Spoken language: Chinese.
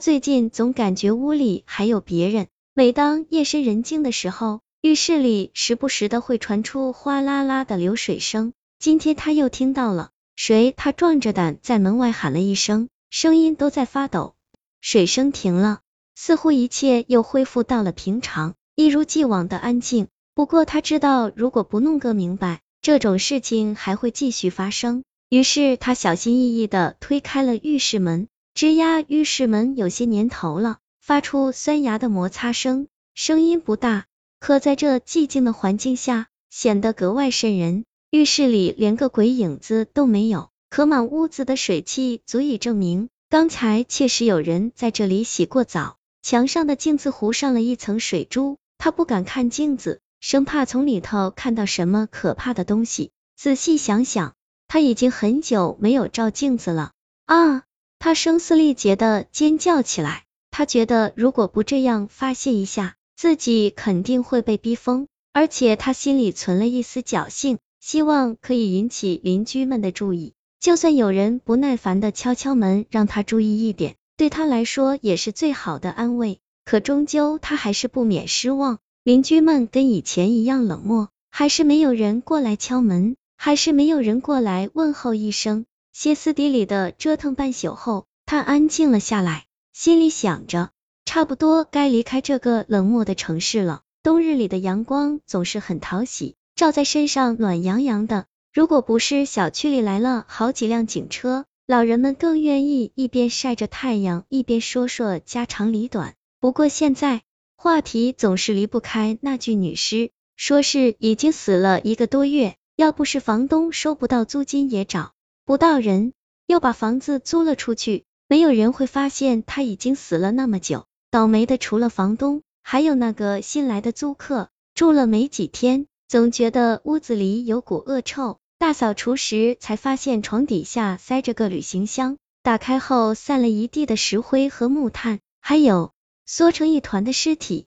最近总感觉屋里还有别人。每当夜深人静的时候，浴室里时不时的会传出哗啦啦的流水声。今天他又听到了，谁？他壮着胆在门外喊了一声，声音都在发抖。水声停了，似乎一切又恢复到了平常，一如既往的安静。不过他知道，如果不弄个明白，这种事情还会继续发生。于是他小心翼翼的推开了浴室门，吱呀，浴室门有些年头了，发出酸牙的摩擦声，声音不大，可在这寂静的环境下显得格外渗人。浴室里连个鬼影子都没有，可满屋子的水汽足以证明。刚才确实有人在这里洗过澡，墙上的镜子糊上了一层水珠，他不敢看镜子，生怕从里头看到什么可怕的东西。仔细想想，他已经很久没有照镜子了啊！他声嘶力竭的尖叫起来，他觉得如果不这样发泄一下，自己肯定会被逼疯，而且他心里存了一丝侥幸，希望可以引起邻居们的注意。就算有人不耐烦的敲敲门，让他注意一点，对他来说也是最好的安慰。可终究他还是不免失望，邻居们跟以前一样冷漠，还是没有人过来敲门，还是没有人过来问候一声。歇斯底里的折腾半宿后，他安静了下来，心里想着，差不多该离开这个冷漠的城市了。冬日里的阳光总是很讨喜，照在身上暖洋洋的。如果不是小区里来了好几辆警车，老人们更愿意一边晒着太阳，一边说说家长里短。不过现在话题总是离不开那具女尸，说是已经死了一个多月，要不是房东收不到租金，也找不到人，又把房子租了出去，没有人会发现他已经死了那么久。倒霉的除了房东，还有那个新来的租客，住了没几天。总觉得屋子里有股恶臭，大扫除时才发现床底下塞着个旅行箱，打开后散了一地的石灰和木炭，还有缩成一团的尸体。